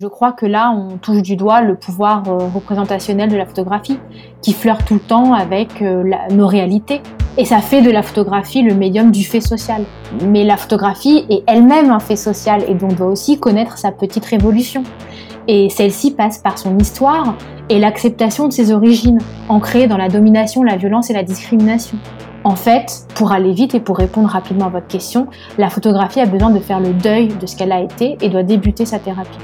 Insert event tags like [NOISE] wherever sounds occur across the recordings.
Je crois que là, on touche du doigt le pouvoir euh, représentationnel de la photographie, qui flirte tout le temps avec euh, nos réalités. Et ça fait de la photographie le médium du fait social. Mais la photographie est elle-même un fait social et donc doit aussi connaître sa petite révolution. Et celle-ci passe par son histoire et l'acceptation de ses origines, ancrées dans la domination, la violence et la discrimination. En fait, pour aller vite et pour répondre rapidement à votre question, la photographie a besoin de faire le deuil de ce qu'elle a été et doit débuter sa thérapie.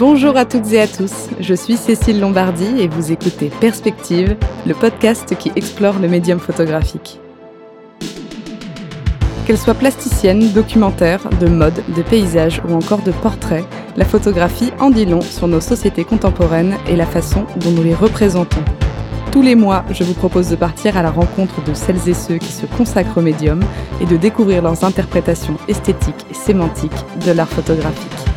Bonjour à toutes et à tous, je suis Cécile Lombardi et vous écoutez Perspective, le podcast qui explore le médium photographique. Qu'elle soit plasticienne, documentaire, de mode, de paysage ou encore de portrait, la photographie en dit long sur nos sociétés contemporaines et la façon dont nous les représentons. Tous les mois, je vous propose de partir à la rencontre de celles et ceux qui se consacrent au médium et de découvrir leurs interprétations esthétiques et sémantiques de l'art photographique.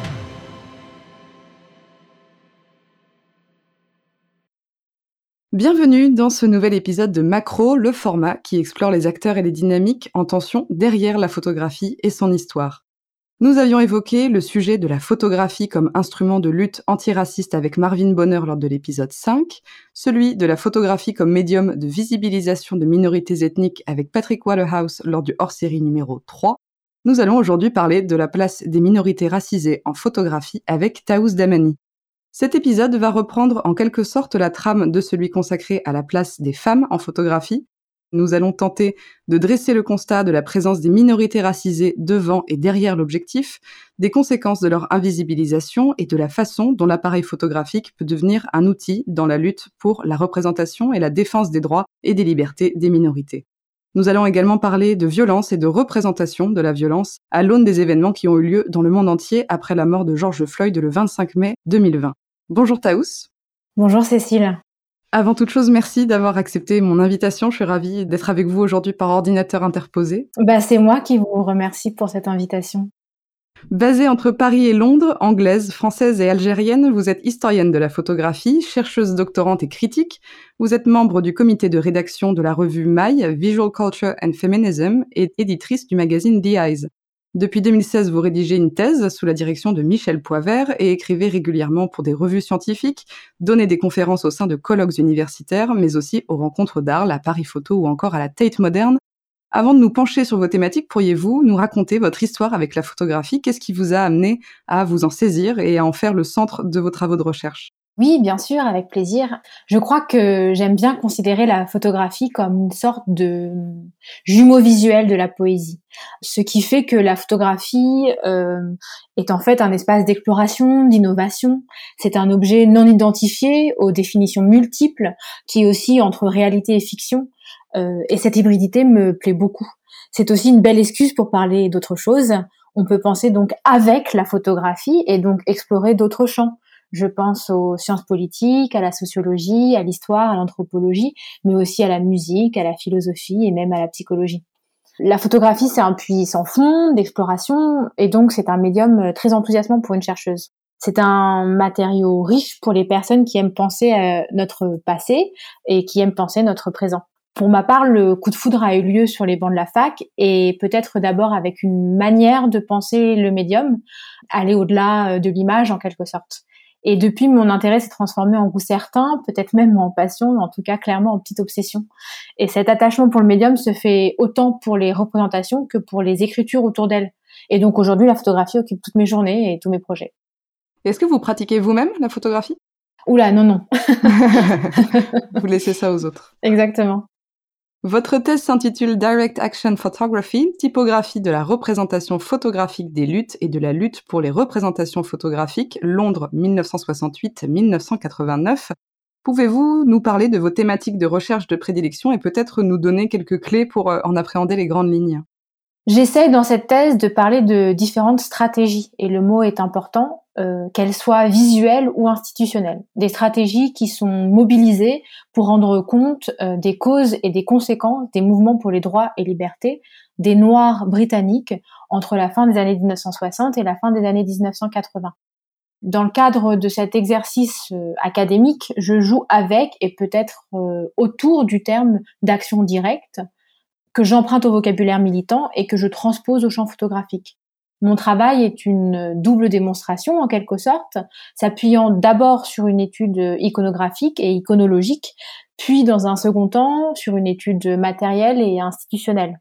Bienvenue dans ce nouvel épisode de Macro, le format qui explore les acteurs et les dynamiques en tension derrière la photographie et son histoire. Nous avions évoqué le sujet de la photographie comme instrument de lutte antiraciste avec Marvin Bonner lors de l'épisode 5, celui de la photographie comme médium de visibilisation de minorités ethniques avec Patrick Waterhouse lors du hors-série numéro 3. Nous allons aujourd'hui parler de la place des minorités racisées en photographie avec Taous Damani. Cet épisode va reprendre en quelque sorte la trame de celui consacré à la place des femmes en photographie. Nous allons tenter de dresser le constat de la présence des minorités racisées devant et derrière l'objectif, des conséquences de leur invisibilisation et de la façon dont l'appareil photographique peut devenir un outil dans la lutte pour la représentation et la défense des droits et des libertés des minorités. Nous allons également parler de violence et de représentation de la violence à l'aune des événements qui ont eu lieu dans le monde entier après la mort de George Floyd le 25 mai 2020. Bonjour Taous. Bonjour Cécile. Avant toute chose, merci d'avoir accepté mon invitation. Je suis ravie d'être avec vous aujourd'hui par ordinateur interposé. Bah, c'est moi qui vous remercie pour cette invitation. Basée entre Paris et Londres, anglaise, française et algérienne, vous êtes historienne de la photographie, chercheuse doctorante et critique. Vous êtes membre du comité de rédaction de la revue My, Visual Culture and Feminism et éditrice du magazine The Eyes. Depuis 2016, vous rédigez une thèse sous la direction de Michel Poivert et écrivez régulièrement pour des revues scientifiques, donnez des conférences au sein de colloques universitaires, mais aussi aux rencontres d'Arles, à Paris Photo ou encore à la Tate Moderne. Avant de nous pencher sur vos thématiques, pourriez-vous nous raconter votre histoire avec la photographie? Qu'est-ce qui vous a amené à vous en saisir et à en faire le centre de vos travaux de recherche? Oui, bien sûr, avec plaisir. Je crois que j'aime bien considérer la photographie comme une sorte de jumeau visuel de la poésie. Ce qui fait que la photographie euh, est en fait un espace d'exploration, d'innovation. C'est un objet non identifié aux définitions multiples qui est aussi entre réalité et fiction. Euh, et cette hybridité me plaît beaucoup. C'est aussi une belle excuse pour parler d'autre chose. On peut penser donc avec la photographie et donc explorer d'autres champs je pense aux sciences politiques, à la sociologie, à l'histoire, à l'anthropologie, mais aussi à la musique, à la philosophie et même à la psychologie. La photographie, c'est un puits sans fond d'exploration et donc c'est un médium très enthousiasmant pour une chercheuse. C'est un matériau riche pour les personnes qui aiment penser à notre passé et qui aiment penser notre présent. Pour ma part, le coup de foudre a eu lieu sur les bancs de la fac et peut-être d'abord avec une manière de penser le médium, aller au-delà de l'image en quelque sorte. Et depuis, mon intérêt s'est transformé en goût certain, peut-être même en passion, en tout cas clairement en petite obsession. Et cet attachement pour le médium se fait autant pour les représentations que pour les écritures autour d'elle. Et donc aujourd'hui, la photographie occupe toutes mes journées et tous mes projets. Est-ce que vous pratiquez vous-même la photographie? Oula, non, non. [LAUGHS] [LAUGHS] vous laissez ça aux autres. Exactement. Votre thèse s'intitule Direct Action Photography, typographie de la représentation photographique des luttes et de la lutte pour les représentations photographiques, Londres 1968-1989. Pouvez-vous nous parler de vos thématiques de recherche de prédilection et peut-être nous donner quelques clés pour euh, en appréhender les grandes lignes? J'essaye dans cette thèse de parler de différentes stratégies, et le mot est important, euh, qu'elles soient visuelles ou institutionnelles. Des stratégies qui sont mobilisées pour rendre compte euh, des causes et des conséquences des mouvements pour les droits et libertés des Noirs britanniques entre la fin des années 1960 et la fin des années 1980. dans le cadre de cet exercice euh, académique, je joue avec et peut-être autour du terme d'action directe que j'emprunte au vocabulaire militant et que je transpose au champ photographique. Mon travail est une double démonstration en quelque sorte, s'appuyant d'abord sur une étude iconographique et iconologique, puis dans un second temps sur une étude matérielle et institutionnelle.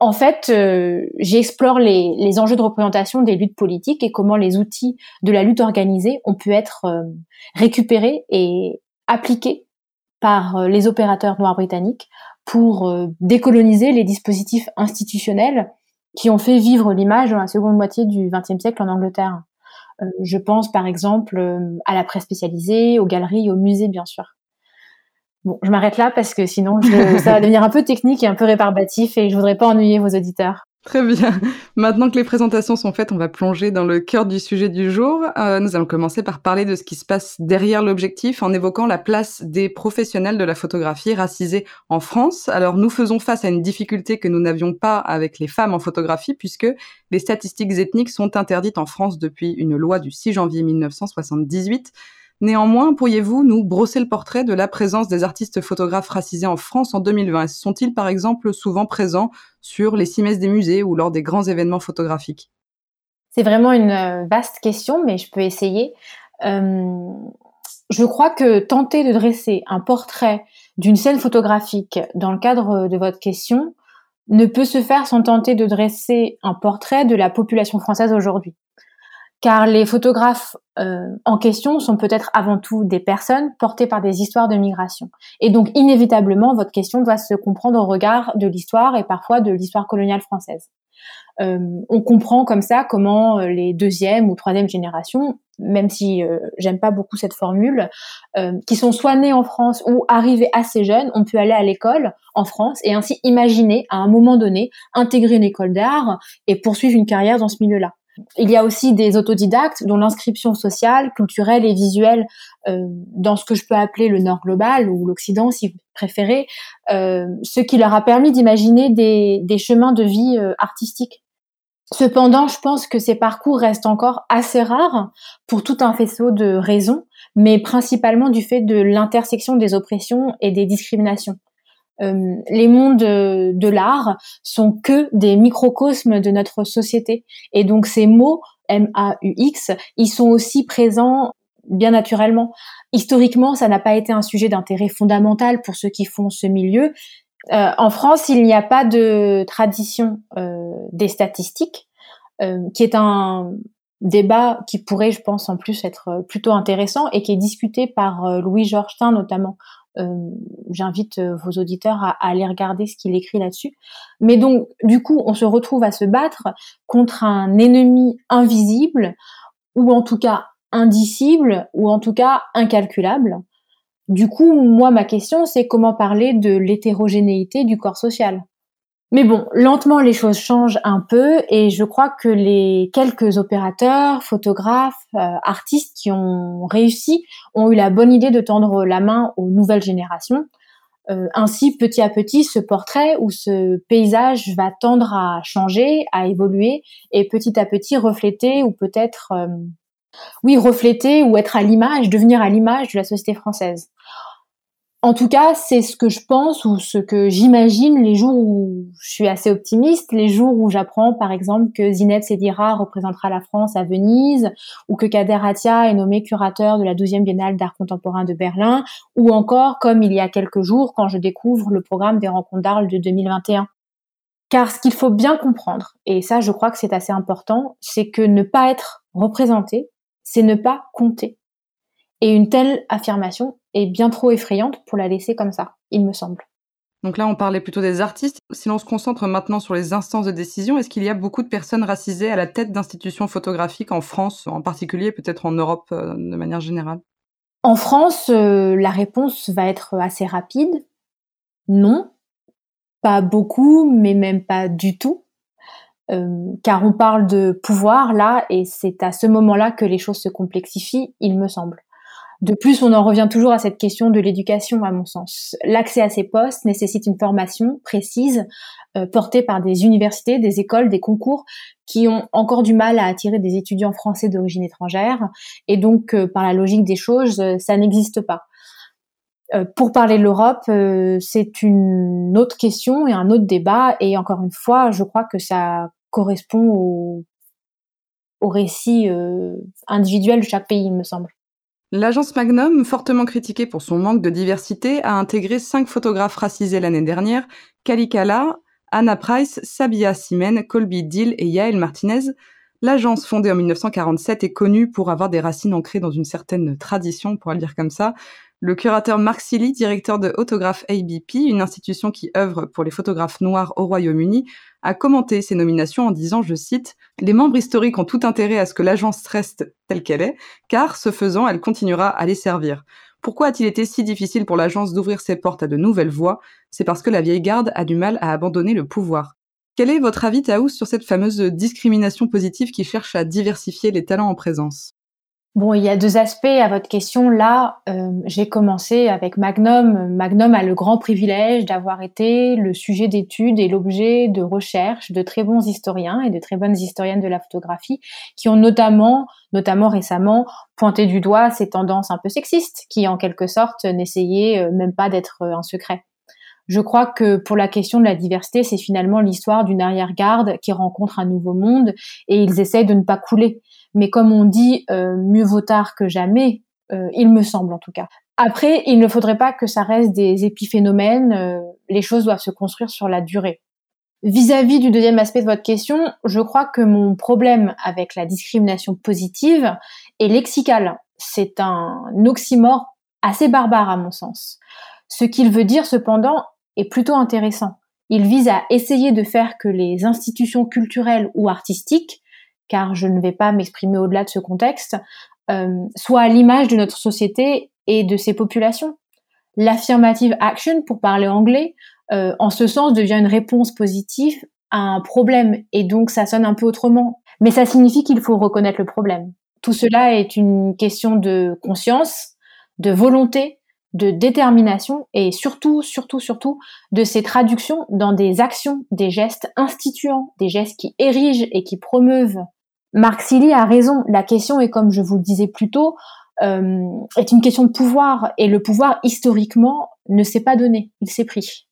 En fait, euh, j'explore les, enjeux de représentation des luttes politiques et comment les outils de la lutte organisée ont pu être euh, récupérés et appliqués par euh, les opérateurs noirs britanniques pour décoloniser les dispositifs institutionnels qui ont fait vivre l'image dans la seconde moitié du XXe siècle en Angleterre. je pense par exemple à la presse spécialisée, aux galeries, aux musées bien sûr. Bon, je m'arrête là parce que sinon [LAUGHS] ça va devenir un peu technique et un peu rébarbatif et je voudrais pas ennuyer vos auditeurs. Très bien. Maintenant que les présentations sont faites, on va plonger dans le cœur du sujet du jour. Euh, nous allons commencer par parler de ce qui se passe derrière l'objectif en évoquant la place des professionnels de la photographie racisés en France. Alors nous faisons face à une difficulté que nous n'avions pas avec les femmes en photographie puisque les statistiques ethniques sont interdites en France depuis une loi du 6 janvier 1978. Néanmoins, pourriez-vous nous brosser le portrait de la présence des artistes photographes racisés en France en 2020 Sont-ils par exemple souvent présents sur les cimaises des musées ou lors des grands événements photographiques? C'est vraiment une euh, vaste question, mais je peux essayer. Euh, je crois que tenter de dresser un portrait d'une scène photographique dans le cadre de votre question ne peut se faire sans tenter de dresser un portrait de la population française aujourd'hui car les photographes euh, en question sont peut-être avant tout des personnes portées par des histoires de migration. Et donc, inévitablement, votre question doit se comprendre au regard de l'histoire et parfois de l'histoire coloniale française. Euh, on comprend comme ça comment euh, les deuxième ou troisième générations, même si j'aime pas beaucoup cette formule, qui sont soit nés en France ou arrivés assez jeunes, ont pu aller à l'école en France et ainsi imaginer à un moment donné intégrer une école d'art et poursuivre une carrière dans ce milieu-là. Il y a aussi des autodidactes dont l'inscription sociale, culturelle et visuelle euh, dans ce que je peux appeler le Nord global ou l'Occident, si vous préférez, euh, ce qui leur a permis d'imaginer des, chemins de vie euh, artistiques. Cependant, je pense que ces parcours restent encore assez rares pour tout un faisceau de raisons, mais principalement du fait de l'intersection des oppressions et des discriminations. Euh, les mondes de, l'art sont que des microcosmes de notre société. Et donc ces mots M-A-U-X, ils sont aussi présents bien naturellement. Historiquement, ça n'a pas été un sujet d'intérêt fondamental pour ceux qui font ce milieu. Euh, en France, il n'y a pas de tradition euh, des statistiques, qui est un débat qui pourrait, je pense, en plus être plutôt intéressant et qui est discuté par Louis Georgetin notamment euh, j'invite euh, vos auditeurs à, aller regarder ce qu'il écrit là-dessus. Mais donc, du coup, on se retrouve à se battre contre un ennemi invisible, ou en tout cas indicible, ou en tout cas incalculable. Du coup, moi, ma question, c'est comment parler de l'hétérogénéité du corps social? Mais bon, lentement les choses changent un peu et je crois que les quelques opérateurs, photographes, euh, artistes qui ont réussi ont eu la bonne idée de tendre la main aux nouvelles générations. Euh, ainsi, petit à petit, ce portrait ou ce paysage va tendre à changer, à évoluer et petit à petit refléter ou peut-être, euh, oui, refléter ou être à l'image, devenir à l'image de la société française. En tout cas, c'est ce que je pense ou ce que j'imagine les jours où je suis assez optimiste, les jours où j'apprends par exemple que Zineb Sedira représentera la France à Venise, ou que Kader Atia est nommé curateur de la 12e Biennale d'art contemporain de Berlin, ou encore comme il y a quelques jours quand je découvre le programme des rencontres d'Arles de 2021. Car ce qu'il faut bien comprendre, et ça je crois que c'est assez important, c'est que ne pas être représenté, c'est ne pas compter. Et une telle affirmation est bien trop effrayante pour la laisser comme ça, il me semble. Donc là, on parlait plutôt des artistes. Si l'on se concentre maintenant sur les instances de décision, est-ce qu'il y a beaucoup de personnes racisées à la tête d'institutions photographiques en France, en particulier, peut-être en Europe euh, de manière générale? En France, euh, la réponse va être assez rapide. Non, pas beaucoup, mais même pas du tout. Euh, car on parle de pouvoir là, et c'est à ce moment-là que les choses se complexifient, il me semble. De plus, on en revient toujours à cette question de l'éducation, à mon sens. L'accès à ces postes nécessite une formation précise, euh, portée par des universités, des écoles, des concours, qui ont encore du mal à attirer des étudiants français d'origine étrangère. Et donc, euh, par la logique des choses, euh, ça n'existe pas. pour parler de l'Europe, c'est une autre question et un autre débat. Et encore une fois, je crois que ça correspond au, au récit individuel de chaque pays, il me semble. L'agence Magnum, fortement critiquée pour son manque de diversité, a intégré cinq photographes racisés l'année dernière, Kalikala, Anna Price, Sabia Simen, Colby Dill et Yael Martinez. L'agence, fondée en 1947, est connue pour avoir des racines ancrées dans une certaine tradition, on pourra le dire comme ça, le curateur Mark Seeley, directeur de Autograph ABP, une institution qui œuvre pour les photographes noirs au Royaume-Uni, a commenté ces nominations en disant, je cite, Les membres historiques ont tout intérêt à ce que l'agence reste telle qu'elle est, car, ce faisant, elle continuera à les servir. Pourquoi a-t-il été si difficile pour l'agence d'ouvrir ses portes à de nouvelles voies C'est parce que la vieille garde a du mal à abandonner le pouvoir. Quel est votre avis, Taous, sur cette fameuse discrimination positive qui cherche à diversifier les talents en présence? Bon, il y a deux aspects à votre question. Là, euh, j'ai commencé avec Magnum. Magnum a le grand privilège d'avoir été le sujet d'étude et l'objet de recherche de très bons historiens et de très bonnes historiennes de la photographie qui ont notamment, notamment récemment, pointé du doigt ces tendances un peu sexistes qui, en quelque sorte, n'essayaient euh, même pas d'être euh, un secret. Je crois que pour la question de la diversité, c'est finalement l'histoire d'une arrière-garde qui rencontre un nouveau monde et ils essayent de ne pas couler. Mais comme on dit, euh, mieux vaut tard que jamais, euh, il me semble en tout cas. Après, il ne faudrait pas que ça reste des épiphénomènes, euh, les choses doivent se construire sur la durée. Vis-à-vis du deuxième aspect de votre question, je crois que mon problème avec la discrimination positive est lexical. C'est un oxymore assez barbare à mon sens. Ce qu'il veut dire cependant est plutôt intéressant. Il vise à essayer de faire que les institutions culturelles ou artistiques car je ne vais pas m'exprimer au-delà de ce contexte, euh, soit à l'image de notre société et de ses populations. L'affirmative action, pour parler anglais, euh, en ce sens devient une réponse positive à un problème, et donc ça sonne un peu autrement. Mais ça signifie qu'il faut reconnaître le problème. Tout cela est une question de conscience, de volonté, de détermination et surtout, surtout, surtout de ces traductions dans des actions, des gestes instituants, des gestes qui érigent et qui promeuvent Marc Silly a raison. La question est, comme je vous le disais plus tôt, euh, est une question de pouvoir. Et le pouvoir, historiquement, ne s'est pas donné. Il s'est pris.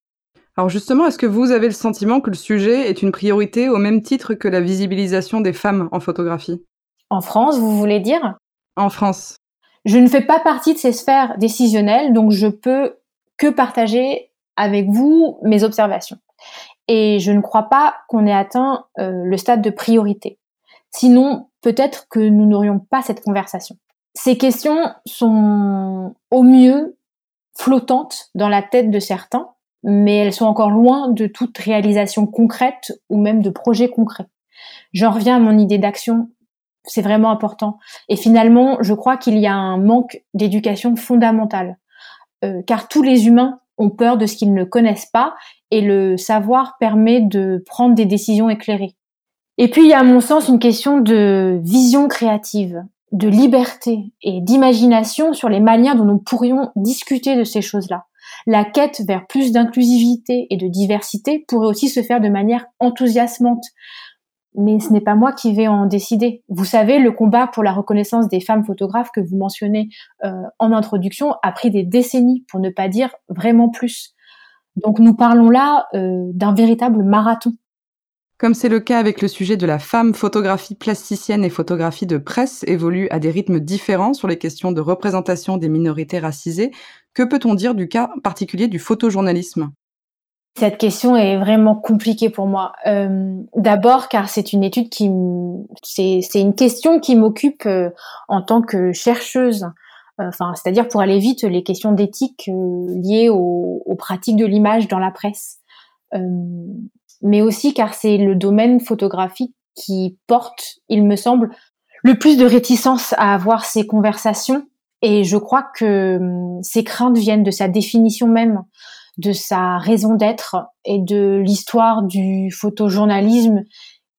Alors justement, est-ce que vous avez le sentiment que le sujet est une priorité au même titre que la visibilisation des femmes en photographie? En France, vous voulez dire? En France. Je ne fais pas partie de ces sphères décisionnelles, donc je peux que partager avec vous mes observations. Et je ne crois pas qu'on ait atteint euh, le stade de priorité. Sinon, peut-être que nous n'aurions pas cette conversation. Ces questions sont au mieux flottantes dans la tête de certains, mais elles sont encore loin de toute réalisation concrète ou même de projet concret. J'en reviens à mon idée d'action, c'est vraiment important. Et finalement, je crois qu'il y a un manque d'éducation fondamentale, euh, car tous les humains ont peur de ce qu'ils ne connaissent pas, et le savoir permet de prendre des décisions éclairées. Et puis, il y a à mon sens une question de vision créative, de liberté et d'imagination sur les manières dont nous pourrions discuter de ces choses-là. La quête vers plus d'inclusivité et de diversité pourrait aussi se faire de manière enthousiasmante. Mais ce n'est pas moi qui vais en décider. Vous savez, le combat pour la reconnaissance des femmes photographes que vous mentionnez euh, en introduction a pris des décennies, pour ne pas dire vraiment plus. Donc nous parlons là euh, d'un véritable marathon. Comme c'est le cas avec le sujet de la femme, photographie plasticienne et photographie de presse évoluent à des rythmes différents sur les questions de représentation des minorités racisées. Que peut-on dire du cas particulier du photojournalisme? Cette question est vraiment compliquée pour moi. Euh, D'abord car c'est une étude qui, c'est une question qui m'occupe euh, en tant que chercheuse. Euh, c'est-à-dire pour aller vite, les questions d'éthique liées aux, pratiques de l'image dans la presse mais aussi car c'est le domaine photographique qui porte, il me semble, le plus de réticence à avoir ces conversations. Et je crois que hum, ces craintes viennent de sa définition même, de sa raison d'être et de l'histoire du photojournalisme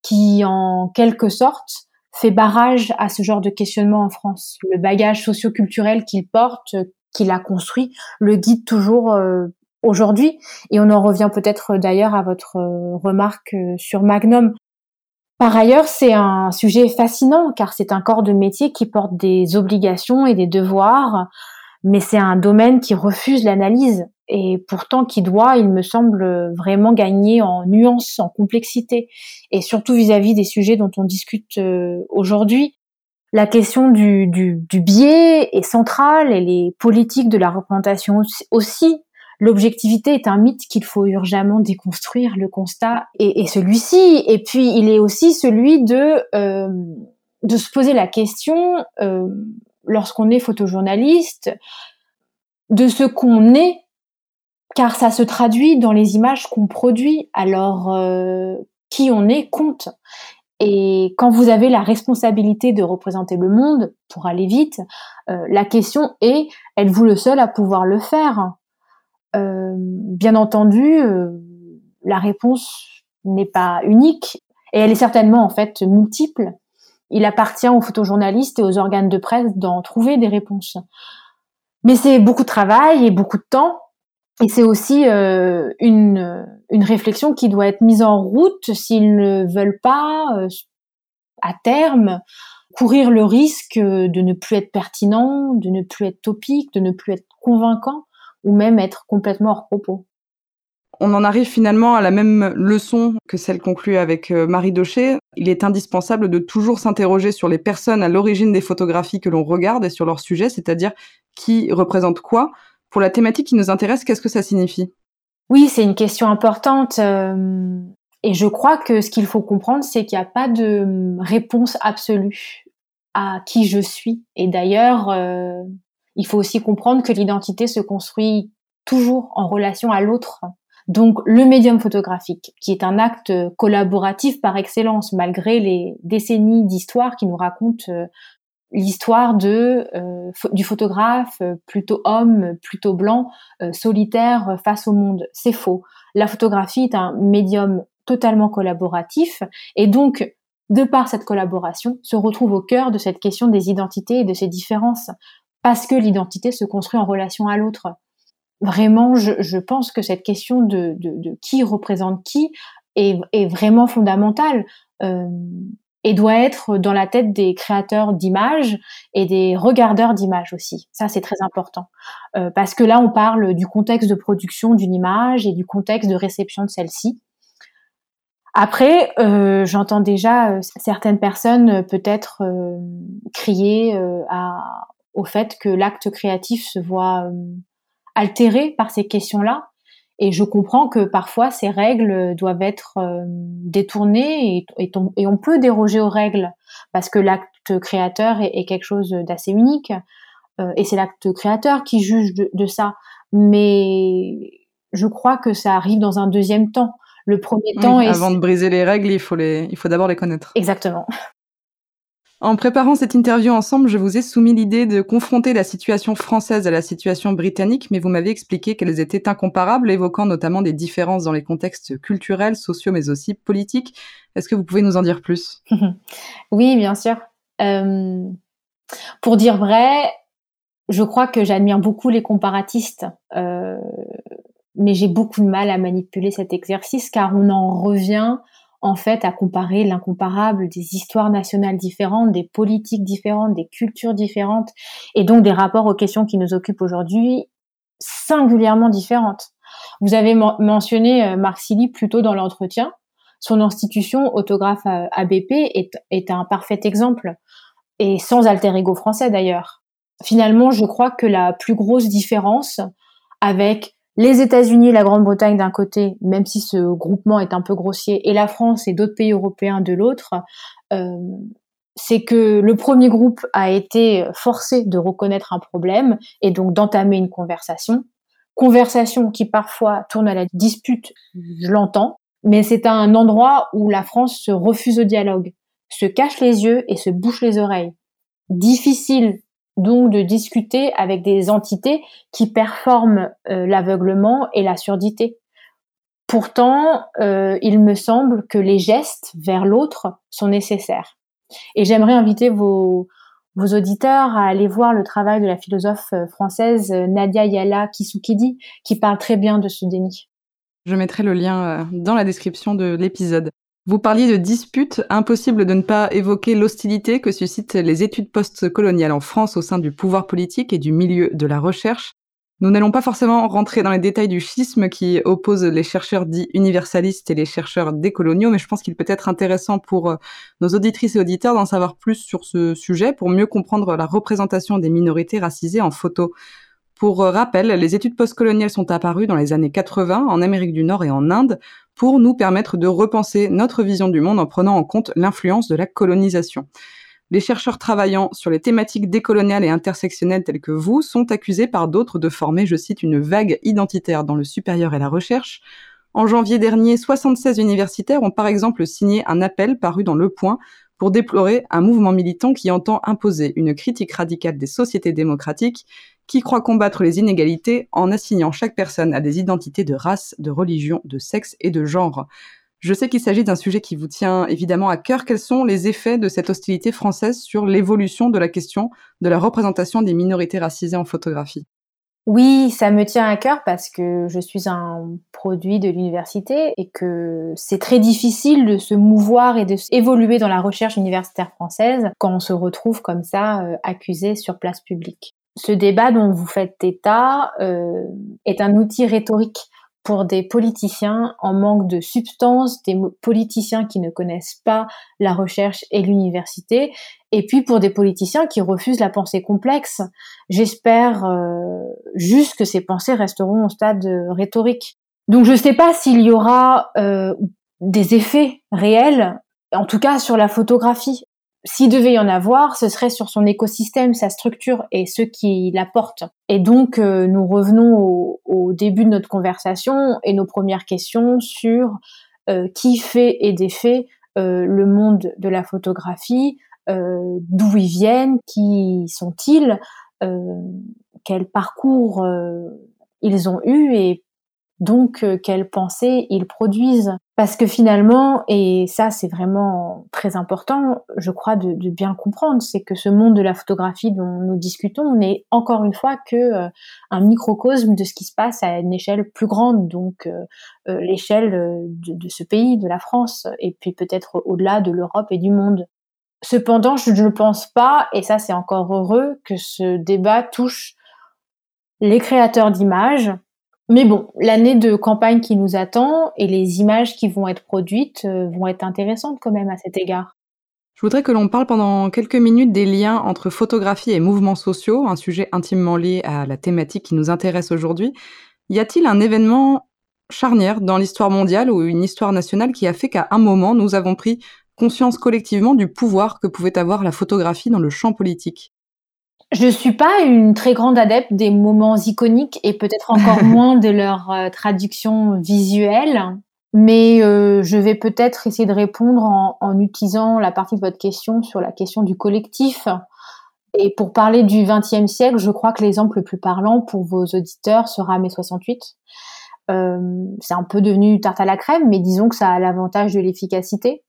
qui, en quelque sorte, fait barrage à ce genre de questionnement en France. Le bagage socioculturel qu'il porte, qu'il a construit, le guide toujours euh, aujourd'hui. Et on en revient peut-être d'ailleurs à votre euh, remarque euh, sur Magnum. Par ailleurs, c'est un sujet fascinant car c'est un corps de métier qui porte des obligations et des devoirs, mais c'est un domaine qui refuse l'analyse et pourtant qui doit, il me semble, vraiment gagner en nuance, en complexité, et surtout vis-à-vis des sujets dont on discute euh, aujourd'hui. La question du, du, du, biais est centrale et les politiques de la représentation aussi. L'objectivité est un mythe qu'il faut urgemment déconstruire, le constat est, celui-ci. Et puis il est aussi celui de, euh, de se poser la question, euh, lorsqu'on est photojournaliste, de ce qu'on est car ça se traduit dans les images qu'on produit. Alors, euh, qui on est compte. Et quand vous avez la responsabilité de représenter le monde, pour aller vite, euh, la question est, êtes-vous le seul à pouvoir le faire? Bien entendu, la réponse n'est pas unique, et elle est certainement en fait multiple. Il appartient aux photojournalistes et aux organes de presse d'en trouver des réponses. Mais c'est beaucoup de travail et beaucoup de temps, et c'est aussi euh, une, une réflexion qui doit être mise en route s'ils ne veulent pas, euh, à terme, courir le risque de ne plus être pertinent, de ne plus être topique, de ne plus être convaincant, ou même être complètement hors propos. On en arrive finalement à la même leçon que celle conclue avec euh, Marie Daucher. Il est indispensable de toujours s'interroger sur les personnes à l'origine des photographies que l'on regarde et sur leur sujet, c'est-à-dire qui représente quoi, pour la thématique qui nous intéresse, qu'est-ce que ça signifie? Oui, c'est une question importante. Euh, et je crois que ce qu'il faut comprendre, c'est qu'il n'y a pas de réponse absolue à qui je suis. Et d'ailleurs, euh, il faut aussi comprendre que l'identité se construit toujours en relation à l'autre. Donc le médium photographique, qui est un acte collaboratif par excellence, malgré les décennies d'histoire qui nous racontent euh, l'histoire de euh, du photographe euh, plutôt homme, plutôt blanc, solitaire face au monde. C'est faux. La photographie est un médium totalement collaboratif et donc de par cette collaboration se retrouve au cœur de cette question des identités et de ces différences parce que l'identité se construit en relation à l'autre. Vraiment, je, pense que cette question de, qui représente qui est, vraiment fondamentale. Euh, et doit être dans la tête des créateurs d'images et des regardeurs d'images aussi. Ça, c'est très important. Euh, parce que là, on parle du contexte de production d'une image et du contexte de réception de celle-ci. Après, euh, j'entends déjà certaines personnes peut-être crier à, au fait que l'acte créatif se voit altéré par ces questions-là. Et je comprends que parfois ces règles doivent être euh, détournées et, et, on, peut déroger aux règles parce que l'acte créateur est, quelque chose d'assez unique euh, et c'est l'acte créateur qui juge de, ça. Mais je crois que ça arrive dans un deuxième temps. Le premier temps est avant de briser les règles, il faut les, il faut d'abord les connaître. Exactement. En préparant cette interview ensemble, je vous ai soumis l'idée de confronter la situation française à la situation britannique, mais vous m'avez expliqué qu'elles étaient incomparables, évoquant notamment des différences dans les contextes culturels, sociaux, mais aussi politiques. Est-ce que vous pouvez nous en dire plus? [LAUGHS] Oui, bien sûr. Euh, pour dire vrai, je crois que j'admire beaucoup les comparatistes, euh, mais j'ai beaucoup de mal à manipuler cet exercice car on en revient en fait à comparer l'incomparable des histoires nationales différentes, des politiques différentes, des cultures différentes, et donc des rapports aux questions qui nous occupent aujourd'hui singulièrement différentes. Vous avez mentionné euh, Marc Silly plus tôt dans l'entretien. Son institution, autographe ABP, est, est un parfait exemple, et sans alter ego français d'ailleurs. Finalement, je crois que la plus grosse différence avec les États-Unis et la Grande-Bretagne d'un côté, même si ce groupement est un peu grossier, et la France et d'autres pays européens de l'autre, euh, c'est que le premier groupe a été forcé de reconnaître un problème et donc d'entamer une conversation. Conversation qui parfois tourne à la dispute, je l'entends, mais c'est un endroit où la France se refuse au dialogue, se cache les yeux et se bouche les oreilles. Difficile donc de discuter avec des entités qui performent euh, l'aveuglement et la surdité. Pourtant, euh, il me semble que les gestes vers l'autre sont nécessaires. Et j'aimerais inviter vos, auditeurs à aller voir le travail de la philosophe euh, française Nadia Yala Kisukidi, qui parle très bien de ce déni. Je mettrai le lien dans la description de l'épisode. Vous parliez de disputes, impossible de ne pas évoquer l'hostilité que suscitent les études postcoloniales en France au sein du pouvoir politique et du milieu de la recherche. Nous n'allons pas forcément rentrer dans les détails du schisme qui oppose les chercheurs dits universalistes et les chercheurs décoloniaux, mais je pense qu'il peut être intéressant pour euh, nos auditrices et auditeurs d'en savoir plus sur ce sujet pour mieux comprendre la représentation des minorités racisées en photo. Pour euh, rappel, les études postcoloniales sont apparues dans les années 80 en Amérique du Nord et en Inde pour nous permettre de repenser notre vision du monde en prenant en compte l'influence de la colonisation. Les chercheurs travaillant sur les thématiques décoloniales et intersectionnelles telles que vous sont accusés par d'autres de former, je cite, une vague identitaire dans le supérieur et la recherche. En janvier dernier, 76 universitaires ont par exemple signé un appel paru dans Le Point pour déplorer un mouvement militant qui entend imposer une critique radicale des sociétés démocratiques, qui croit combattre les inégalités en assignant chaque personne à des identités de race, de religion, de sexe et de genre? Je sais qu'il s'agit d'un sujet qui vous tient évidemment à cœur. Quels sont les effets de cette hostilité française sur l'évolution de la question de la représentation des minorités racisées en photographie? Oui, ça me tient à cœur parce que je suis un produit de l'université et que c'est très difficile de se mouvoir et de évoluer dans la recherche universitaire française quand on se retrouve comme ça euh, accusé sur place publique. Ce débat dont vous faites état euh, est un outil rhétorique pour des politiciens en manque de substance, des politiciens qui ne connaissent pas la recherche et l'université, et puis pour des politiciens qui refusent la pensée complexe. J'espère euh, juste que ces pensées resteront au stade rhétorique. Donc je ne sais pas s'il y aura euh, des effets réels, en tout cas sur la photographie s'il devait y en avoir, ce serait sur son écosystème, sa structure et ceux qui l'apportent. Et donc, euh, nous revenons au, début de notre conversation et nos premières questions sur euh, qui fait et défait euh, le monde de la photographie, d'où ils viennent, qui sont-ils, quel parcours ils ont eu et donc euh, quelles pensées ils produisent. Parce que finalement, et ça c'est vraiment très important, je crois, de, bien comprendre, c'est que ce monde de la photographie dont nous discutons n'est encore une fois que euh, un microcosme de ce qui se passe à une échelle plus grande, donc euh, l'échelle de, de, ce pays, de la France, et puis peut-être au-delà de l'Europe et du monde. Cependant, je ne pense pas, et ça c'est encore heureux, que ce débat touche les créateurs d'images, mais bon, l'année de campagne qui nous attend et les images qui vont être produites euh, vont être intéressantes quand même à cet égard. Je voudrais que l'on parle pendant quelques minutes des liens entre photographie et mouvements sociaux, un sujet intimement lié à la thématique qui nous intéresse aujourd'hui. Y a-t-il un événement charnière dans l'histoire mondiale ou une histoire nationale qui a fait qu'à un moment, nous avons pris conscience collectivement du pouvoir que pouvait avoir la photographie dans le champ politique? Je suis pas une très grande adepte des moments iconiques et peut-être encore [LAUGHS] moins de leur euh, traduction visuelle, mais euh, je vais peut-être essayer de répondre en, en, utilisant la partie de votre question sur la question du collectif. Et pour parler du XXe siècle, je crois que l'exemple le plus parlant pour vos auditeurs sera mai 68. Euh, c'est un peu devenu tarte à la crème, mais disons que ça a l'avantage de l'efficacité.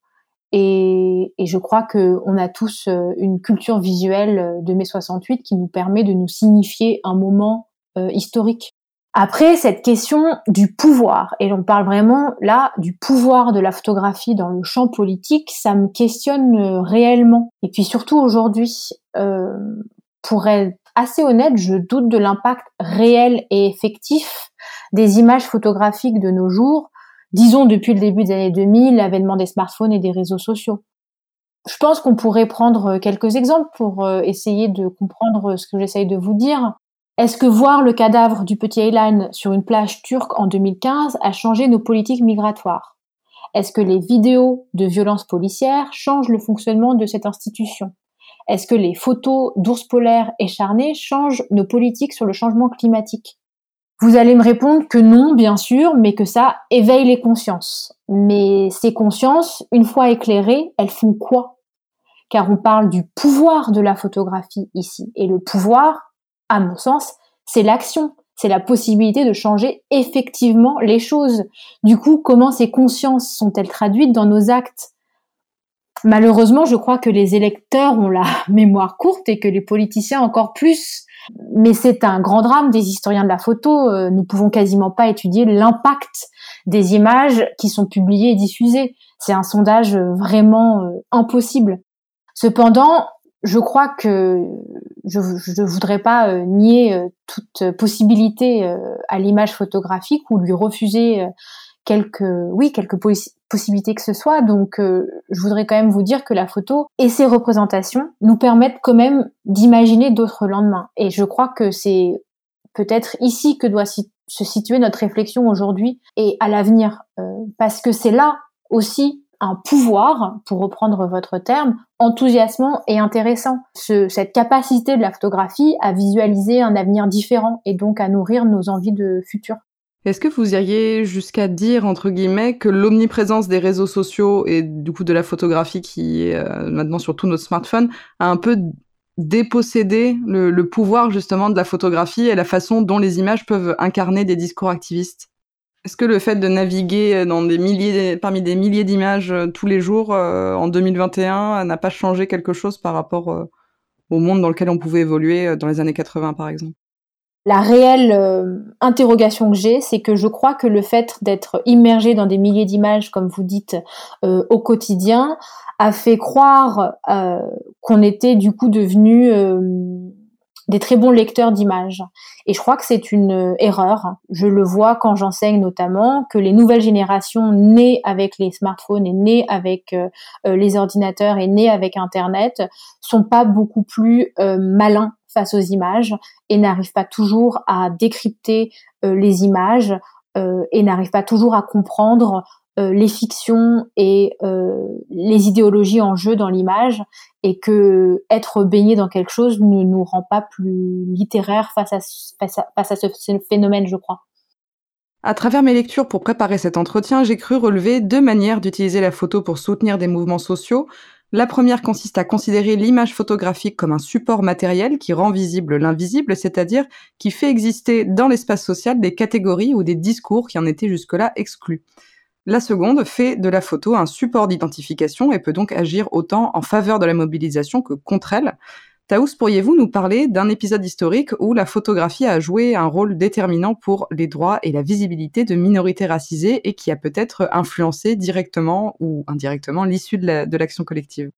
Et, je crois qu'on a tous euh, une culture visuelle euh, de mai 68 qui nous permet de nous signifier un moment euh, historique. Après, cette question du pouvoir, et on parle vraiment là du pouvoir de la photographie dans le champ politique, ça me questionne réellement. Et puis surtout aujourd'hui, pour être assez honnête, je doute de l'impact réel et effectif des images photographiques de nos jours disons depuis le début des années 2000, l'avènement des smartphones et des réseaux sociaux. Je pense qu'on pourrait prendre euh, quelques exemples pour euh, essayer de comprendre ce que j'essaye de vous dire. Est-ce que voir le cadavre du petit Aylan sur une plage turque en 2015 a changé nos politiques migratoires? Est-ce que les vidéos de violences policières changent le fonctionnement de cette institution? Est-ce que les photos d'ours polaires écharnés changent nos politiques sur le changement climatique? Vous allez me répondre que non, bien sûr, mais que ça éveille les consciences. Mais ces consciences, une fois éclairées, elles font quoi? Car on parle du pouvoir de la photographie ici. Et le pouvoir, à mon sens, c'est l'action. C'est la possibilité de changer effectivement les choses. Du coup, comment ces consciences sont-elles traduites dans nos actes? Malheureusement, je crois que les électeurs ont la [LAUGHS] mémoire courte et que les politiciens encore plus. Mais c'est un grand drame des historiens de la photo. Euh, nous pouvons quasiment pas étudier l'impact des images qui sont publiées et diffusées. C'est un sondage vraiment euh, impossible. Cependant, je crois que je ne voudrais pas euh, nier toute possibilité à l'image photographique ou lui refuser quelques, oui, quelques possibilités que ce soit. Donc, euh, je voudrais quand même vous dire que la photo et ses représentations nous permettent quand même d'imaginer d'autres lendemains. Et je crois que c'est peut-être ici que doit se situer notre réflexion aujourd'hui et à l'avenir, euh, parce que c'est là aussi un pouvoir, pour reprendre votre terme, enthousiasmant et intéressant. Ce, cette capacité de la photographie à visualiser un avenir différent et donc à nourrir nos envies de futur. Est-ce que vous iriez jusqu'à dire, entre guillemets, que l'omniprésence des réseaux sociaux et du coup de la photographie qui est euh, maintenant sur tous nos smartphones a un peu dépossédé le, pouvoir justement de la photographie et la façon dont les images peuvent incarner des discours activistes? Est-ce que le fait de naviguer parmi des milliers d'images euh, tous les jours euh, en 2021 n'a pas changé quelque chose par rapport au monde dans lequel on pouvait évoluer dans les années 80 par exemple? La réelle euh, interrogation que j'ai, c'est que je crois que le fait d'être immergé dans des milliers d'images, comme vous dites, euh, au quotidien, a fait croire euh, qu'on était du coup devenus des très bons lecteurs d'images. Et je crois que c'est une erreur. Je le vois quand j'enseigne notamment que les nouvelles générations nées avec les smartphones et nées avec les ordinateurs et nées avec Internet sont pas beaucoup plus malins face aux images et n'arrive pas toujours à décrypter euh, les images euh, et n'arrive pas toujours à comprendre euh, les fictions et les idéologies en jeu dans l'image et que être baigné dans quelque chose ne nous rend pas plus littéraire face à, face à, face à ce phénomène, je crois. À travers mes lectures pour préparer cet entretien, j'ai cru relever deux manières d'utiliser la photo pour soutenir des mouvements sociaux, la première consiste à considérer l'image photographique comme un support matériel qui rend visible l'invisible, c'est-à-dire qui fait exister dans l'espace social des catégories ou des discours qui en étaient jusque-là exclus. La seconde fait de la photo un support d'identification et peut donc agir autant en faveur de la mobilisation que contre elle, Taous, pourriez-vous nous parler d'un épisode historique où la photographie a joué un rôle déterminant pour les droits et la visibilité de minorités racisées et qui a peut-être influencé directement ou indirectement l'issue de l'action collective?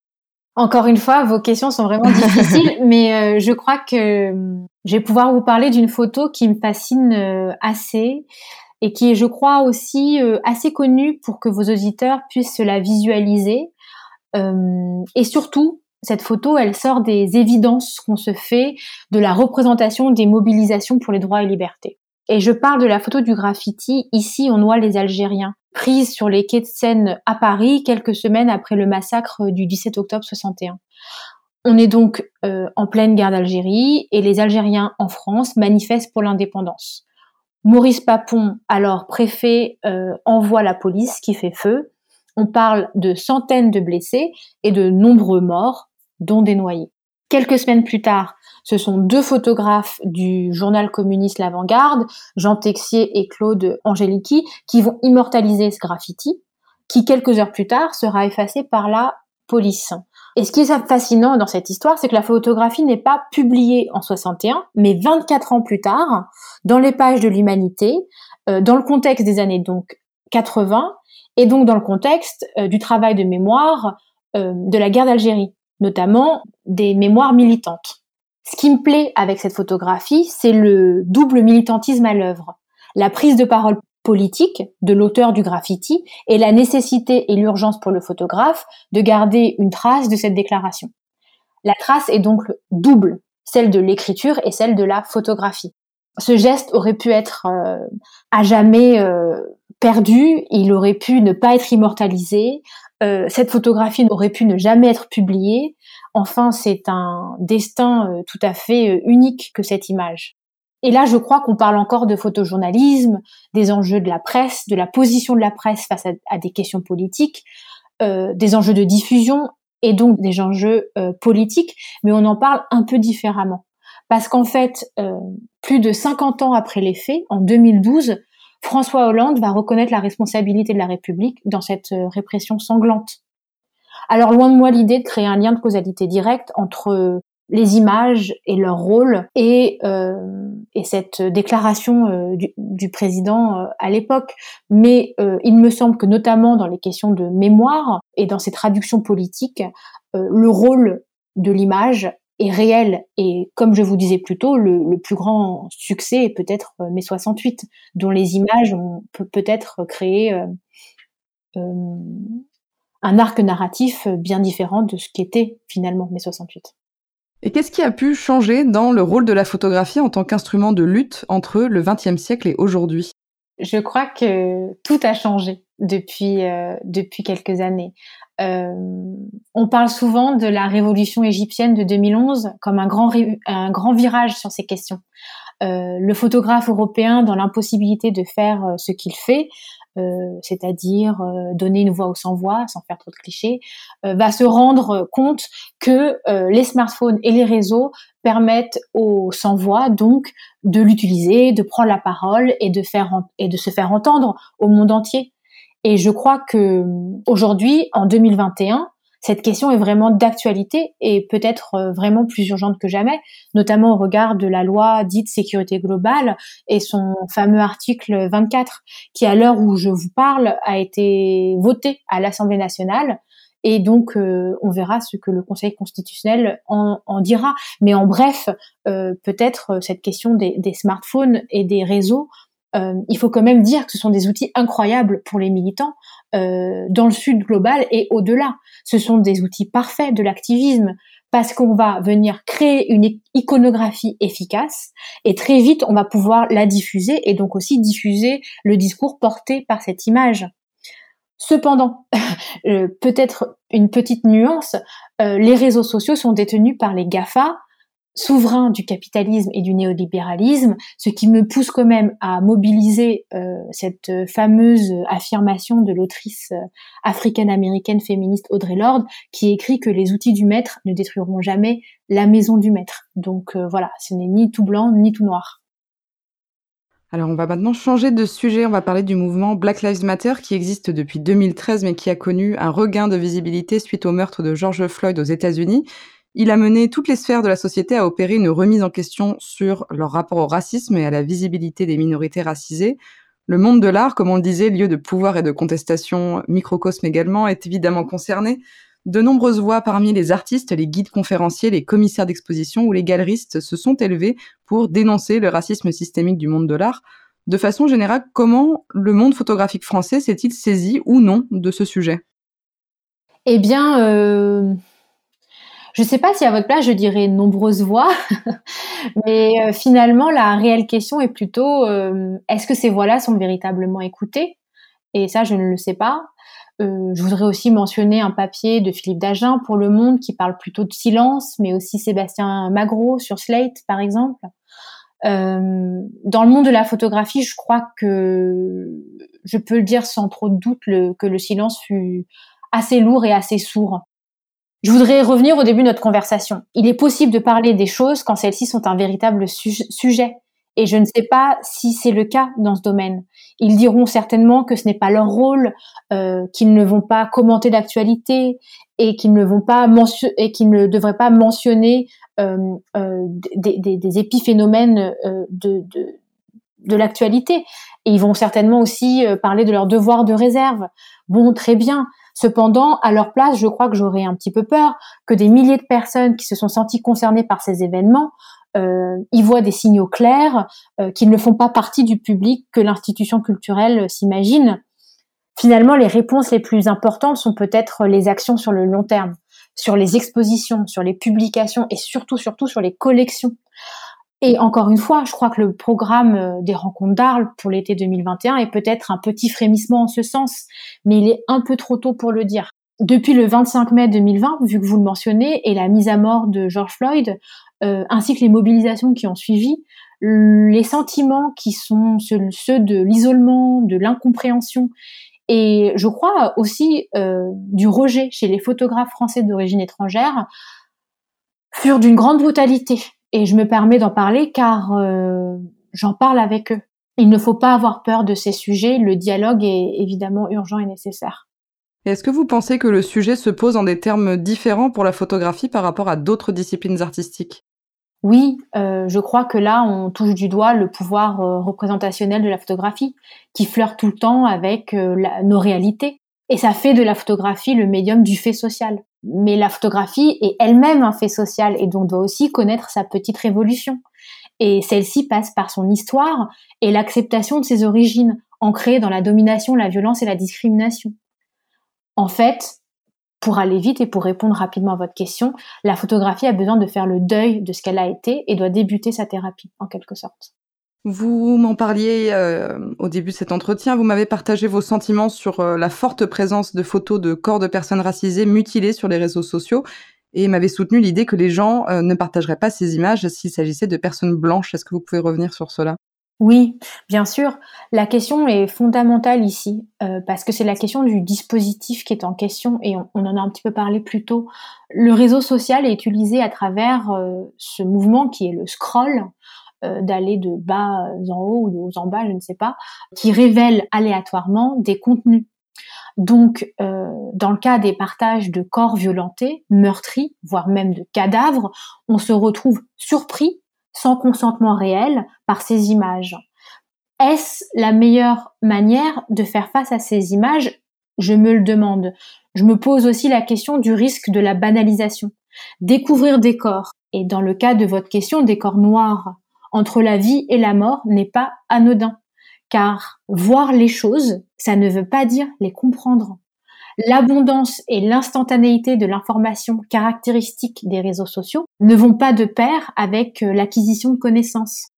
Encore une fois, vos questions sont vraiment [LAUGHS] difficiles, mais euh, je crois que euh, je vais pouvoir vous parler d'une photo qui me fascine euh, assez et qui est, je crois, aussi assez connue pour que vos auditeurs puissent la visualiser. et surtout, cette photo, elle sort des évidences qu'on se fait de la représentation des mobilisations pour les droits et libertés. Et je parle de la photo du graffiti Ici on noie les Algériens, prise sur les quais de Seine à Paris quelques semaines après le massacre du 17 octobre 61. On est donc euh, en pleine guerre d'Algérie et les Algériens en France manifestent pour l'indépendance. Maurice Papon, alors préfet, euh, envoie la police qui fait feu. On parle de centaines de blessés et de nombreux morts dont des noyés. Quelques semaines plus tard, ce sont deux photographes du journal communiste L'Avant-Garde, Jean Texier et Claude Angelici, qui vont immortaliser ce graffiti, qui quelques heures plus tard sera effacé par la police. Et ce qui est fascinant dans cette histoire, c'est que la photographie n'est pas publiée en 61, mais 24 ans plus tard, dans les pages de l'humanité, euh, dans le contexte des années donc 80, et donc dans le contexte euh, du travail de mémoire euh, de la guerre d'Algérie notamment des mémoires militantes. Ce qui me plaît avec cette photographie, c'est le double militantisme à l'œuvre. La prise de parole politique de l'auteur du graffiti et la nécessité et l'urgence pour le photographe de garder une trace de cette déclaration. La trace est donc double, celle de l'écriture et celle de la photographie. Ce geste aurait pu être euh, à jamais euh, perdu, il aurait pu ne pas être immortalisé, euh, cette photographie aurait pu ne jamais être publiée. Enfin, c'est un destin euh, tout à fait euh, unique que cette image. Et là, je crois qu'on parle encore de photojournalisme, des enjeux de la presse, de la position de la presse face à, des questions politiques, des enjeux de diffusion et donc des enjeux politiques, mais on en parle un peu différemment. Parce qu'en fait, plus de 50 ans après les faits, en 2012, François Hollande va reconnaître la responsabilité de la République dans cette euh, répression sanglante. Alors loin de moi l'idée de créer un lien de causalité directe entre les images et leur rôle et, euh, et cette déclaration euh, du, président euh, à l'époque. Mais euh, il me semble que notamment dans les questions de mémoire et dans ces traductions politiques, le rôle de l'image est réel. Et comme je vous disais plus tôt, le, le plus grand succès est peut-être mai 68, dont les images ont peut-être créé un arc narratif bien différent de ce qu'était finalement mai 68. Et qu'est-ce qui a pu changer dans le rôle de la photographie en tant qu'instrument de lutte entre le XXe siècle et aujourd'hui? Je crois que tout a changé depuis euh, depuis quelques années. Euh, on parle souvent de la révolution égyptienne de 2011 comme un grand virage sur ces questions. Euh, le photographe européen dans l'impossibilité de faire euh, ce qu'il fait c'est-à-dire donner une voix aux sans-voix, sans faire trop de clichés, va se rendre compte que les smartphones et les réseaux permettent aux sans-voix donc de l'utiliser, de prendre la parole et de se faire entendre au monde entier. Et je crois que aujourd'hui, en 2021, cette question est vraiment d'actualité et peut-être euh, vraiment plus urgente que jamais, notamment au regard de la loi dite sécurité globale et son fameux article 24 qui, à l'heure où je vous parle, a été voté à l'Assemblée nationale. Et donc, euh, on verra ce que le Conseil constitutionnel en, dira. Mais en bref, euh, peut-être cette question des, des, smartphones et des réseaux euh, il faut quand même dire que ce sont des outils incroyables pour les militants euh, dans le sud global et au-delà. Ce sont des outils parfaits de l'activisme parce qu'on va venir créer une iconographie efficace et très vite on va pouvoir la diffuser et donc aussi diffuser le discours porté par cette image. Cependant, [LAUGHS] euh, peut-être une petite nuance, les réseaux sociaux sont détenus par les GAFA, souverain du capitalisme et du néolibéralisme, ce qui me pousse quand même à mobiliser euh, cette fameuse affirmation de l'autrice euh, africaine-américaine féministe Audrey Lorde, qui écrit que les outils du maître ne détruiront jamais la maison du maître. Donc euh, voilà, ce n'est ni tout blanc ni tout noir. Alors on va maintenant changer de sujet, on va parler du mouvement Black Lives Matter qui existe depuis 2013 mais qui a connu un regain de visibilité suite au meurtre de George Floyd aux États-Unis il a mené toutes les sphères de la société à opérer une remise en question sur leur rapport au racisme et à la visibilité des minorités racisées. Le monde de l'art, comme on le disait, lieu de pouvoir et de contestation, microcosme également, est évidemment concerné. De nombreuses voix parmi les artistes, les guides conférenciers, les commissaires d'exposition ou les galeristes se sont élevés pour dénoncer le racisme systémique du monde de l'art. De façon générale, comment le monde photographique français s'est-il saisi ou non de ce sujet? Eh bien, euh, je ne sais pas si à votre place je dirais nombreuses voix, [LAUGHS] mais euh, finalement la réelle question est plutôt euh, est-ce que ces voix-là sont véritablement écoutées? Et ça, je ne le sais pas. Euh, je voudrais aussi mentionner un papier de Philippe Dagen pour Le Monde qui parle plutôt de silence, mais aussi Sébastien Magro sur Slate, par exemple. dans le monde de la photographie, je crois que je peux le dire sans trop de doute que le silence fut assez lourd et assez sourd. Je voudrais revenir au début de notre conversation. Il est possible de parler des choses quand celles-ci sont un véritable sujet. Et je ne sais pas si c'est le cas dans ce domaine. Ils diront certainement que ce n'est pas leur rôle, euh, qu'ils ne vont pas commenter d'actualité et qu'ils ne ne devraient pas mentionner euh, euh, des, épiphénomènes de, de, l'actualité. Et ils vont certainement aussi parler de leur devoir de réserve. Bon, très bien. Cependant, à leur place, je crois que j'aurais un petit peu peur que des milliers de personnes qui se sont senties concernées par ces événements euh, y voient des signaux clairs euh, qu'ils ne font pas partie du public que l'institution culturelle s'imagine. Finalement, les réponses les plus importantes sont peut-être les actions sur le long terme, sur les expositions, sur les publications et surtout, surtout sur les collections. Et encore une fois, je crois que le programme euh, des rencontres d'Arles pour l'été 2021 est peut-être un petit frémissement en ce sens, mais il est un peu trop tôt pour le dire. Depuis le 25 mai 2020, vu que vous le mentionnez, et la mise à mort de George Floyd, euh, ainsi que les mobilisations qui ont suivi, les sentiments qui sont ceux, de l'isolement, de l'incompréhension, et je crois aussi euh, du rejet chez les photographes français d'origine étrangère, furent d'une grande brutalité. Et je me permets d'en parler car euh, j'en parle avec eux. Il ne faut pas avoir peur de ces sujets. Le dialogue est évidemment urgent et nécessaire. Est-ce que vous pensez que le sujet se pose en des termes différents pour la photographie par rapport à d'autres disciplines artistiques? Oui, euh, je crois que là, on touche du doigt le pouvoir euh, représentationnel de la photographie, qui flirte tout le temps avec euh, nos réalités. Et ça fait de la photographie le médium du fait social. Mais la photographie est elle-même un fait social et donc doit aussi connaître sa petite révolution. Et celle-ci passe par son histoire et l'acceptation de ses origines, ancrées dans la domination, la violence et la discrimination. En fait, pour aller vite et pour répondre rapidement à votre question, la photographie a besoin de faire le deuil de ce qu'elle a été et doit débuter sa thérapie, en quelque sorte. Vous m'en parliez euh, au début de cet entretien, vous m'avez partagé vos sentiments sur euh, la forte présence de photos de corps de personnes racisées mutilées sur les réseaux sociaux et m'avez soutenu l'idée que les gens euh, ne partageraient pas ces images s'il s'agissait de personnes blanches. Est-ce que vous pouvez revenir sur cela? Oui, bien sûr. La question est fondamentale ici, parce que c'est la question du dispositif qui est en question, et on, en a un petit peu parlé plus tôt. Le réseau social est utilisé à travers ce mouvement qui est le scroll, d'aller de bas en haut ou de haut en bas, je ne sais pas, qui révèle aléatoirement des contenus. Donc, dans le cas des partages de corps violentés, meurtris, voire même de cadavres, on se retrouve surpris sans consentement réel par ces images. Est-ce la meilleure manière de faire face à ces images? Je me le demande. Je me pose aussi la question du risque de la banalisation. Découvrir des corps, et dans le cas de votre question, des corps noirs, entre la vie et la mort n'est pas anodin. Car voir les choses, ça ne veut pas dire les comprendre. L'abondance et l'instantanéité de l'information caractéristique des réseaux sociaux ne vont pas de pair avec euh, l'acquisition de connaissances.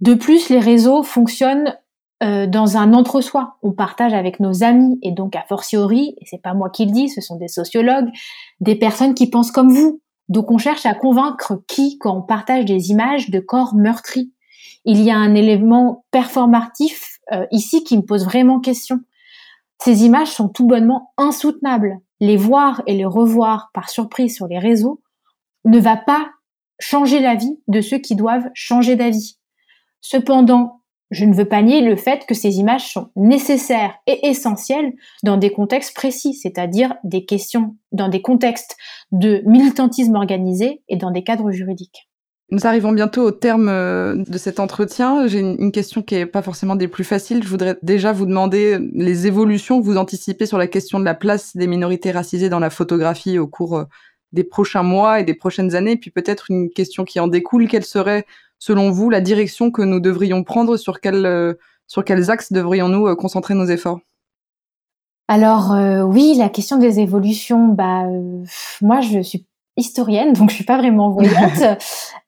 De plus, les réseaux fonctionnent euh, dans un entre-soi. On partage avec nos amis et donc a fortiori, et c'est pas moi qui le dis, ce sont des sociologues, des personnes qui pensent comme vous. Donc on cherche à convaincre qui quand on partage des images de corps meurtris. Il y a un élément performatif euh, ici qui me pose vraiment question. Ces images sont tout bonnement insoutenables. Les voir et les revoir par surprise sur les réseaux ne va pas changer la vie de ceux qui doivent changer d'avis. Cependant, je ne veux pas nier le fait que ces images sont nécessaires et essentielles dans des contextes précis, c'est-à-dire des questions, dans des contextes de militantisme organisé et dans des cadres juridiques. Nous arrivons bientôt au terme euh, de cet entretien. J'ai une question qui est pas forcément des plus faciles. Je voudrais déjà vous demander les évolutions que vous anticipez sur la question de la place des minorités racisées dans la photographie au cours euh, des prochains mois et des prochaines années. Puis peut-être une question qui en découle. Quelle serait, selon vous, la direction que nous devrions prendre Sur, quel, euh, sur quels axes devrions-nous concentrer nos efforts? Alors oui, la question des évolutions, bah moi je suis historienne, donc je suis pas vraiment [LAUGHS] voyante.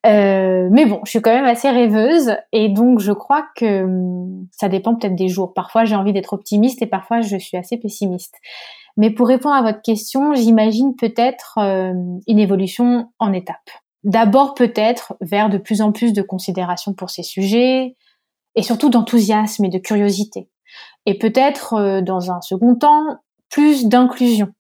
euh, mais bon, je suis quand même assez rêveuse et donc je crois que hum, ça dépend peut-être des jours. Parfois j'ai envie d'être optimiste et parfois je suis assez pessimiste. Mais pour répondre à votre question, j'imagine peut-être euh, une évolution en étapes. D'abord peut-être vers de plus en plus de considération pour ces sujets et surtout d'enthousiasme et de curiosité. Et peut-être euh, dans un second temps plus d'inclusion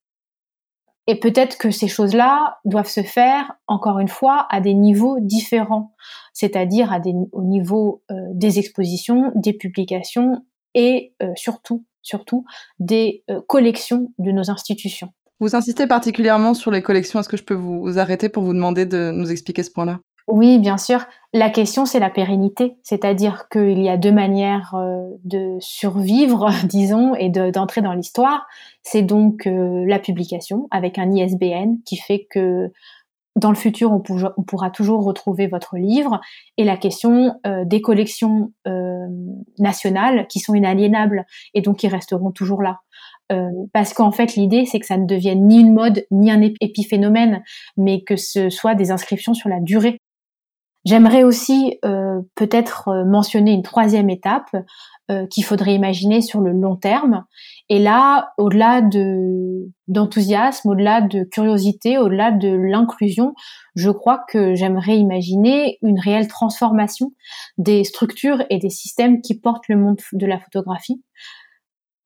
et peut-être que ces choses-là doivent se faire, encore une fois, à des niveaux différents, c'est-à-dire au niveau euh, des expositions, des publications et euh, surtout, surtout des collections de nos institutions. Vous insistez particulièrement sur les collections. Est-ce que je peux vous arrêter pour vous demander de nous expliquer ce point-là? Oui, bien sûr. La question, c'est la pérennité, c'est-à-dire qu'il y a deux manières euh, de survivre, [LAUGHS] disons, et d'entrer dans l'histoire. C'est donc euh, la publication avec un ISBN qui fait que dans le futur, on, pourra toujours retrouver votre livre, et la question euh, des collections nationales qui sont inaliénables et donc qui resteront toujours là. Parce qu'en fait, l'idée, c'est que ça ne devienne ni une mode, ni un épiphénomène, mais que ce soit des inscriptions sur la durée. J'aimerais aussi euh, peut-être euh, mentionner une troisième étape euh, qu'il faudrait imaginer sur le long terme. Et là, au-delà de d'enthousiasme, au-delà de curiosité, au-delà de l'inclusion, je crois que j'aimerais imaginer une réelle transformation des structures et des systèmes qui portent le monde de la photographie.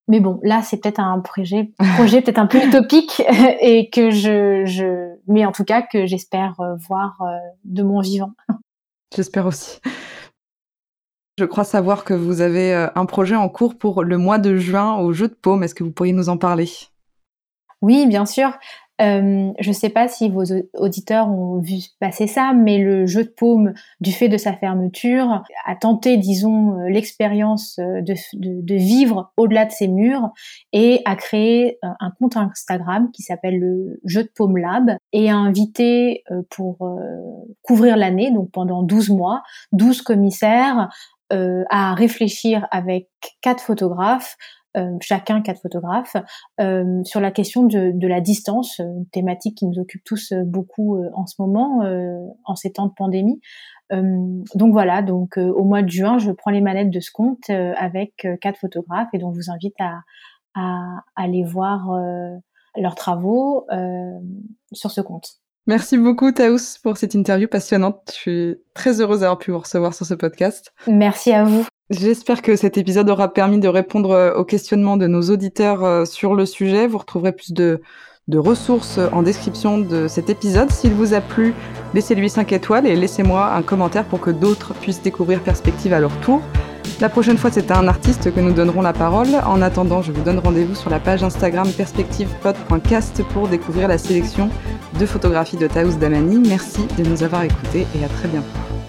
Mais bon, là, c'est peut-être un projet, projet peut-être un peu [LAUGHS] utopique et que je, je, mais en tout cas que j'espère voir de mon vivant. J'espère aussi. Je crois savoir que vous avez euh, un projet en cours pour le mois de juin au Jeu de Paume. Est-ce que vous pourriez nous en parler? Oui, bien sûr. Euh, je ne sais pas si vos auditeurs ont vu passer ça, mais le jeu de paume, du fait de sa fermeture, a tenté, disons, euh, l'expérience euh, de, vivre au-delà de ses murs et a créé un compte Instagram qui s'appelle le Jeu de paume Lab et a invité pour couvrir l'année, donc pendant 12 mois, 12 commissaires à réfléchir avec quatre photographes chacun quatre photographes, euh, sur la question de, de, la distance, euh, une thématique qui nous occupe tous beaucoup en ce moment, en ces temps de pandémie. donc voilà, donc au mois de juin, je prends les manettes de ce compte avec quatre photographes et donc je vous invite à, à, aller voir leurs travaux sur ce compte. Merci beaucoup Taous pour cette interview passionnante. Je suis très heureuse d'avoir pu vous recevoir sur ce podcast. Merci à vous. J'espère que cet épisode aura permis de répondre euh, aux questionnements de nos auditeurs euh, sur le sujet. Vous retrouverez plus de, ressources en description de cet épisode. S'il vous a plu, laissez-lui 5 étoiles et laissez-moi un commentaire pour que d'autres puissent découvrir Perspective à leur tour. La prochaine fois, c'est à un artiste que nous donnerons la parole. En attendant, je vous donne rendez-vous sur la page Instagram perspectivepod.cast pour découvrir la sélection de photographies de Taous Damani. Merci de nous avoir écoutés et à très bientôt.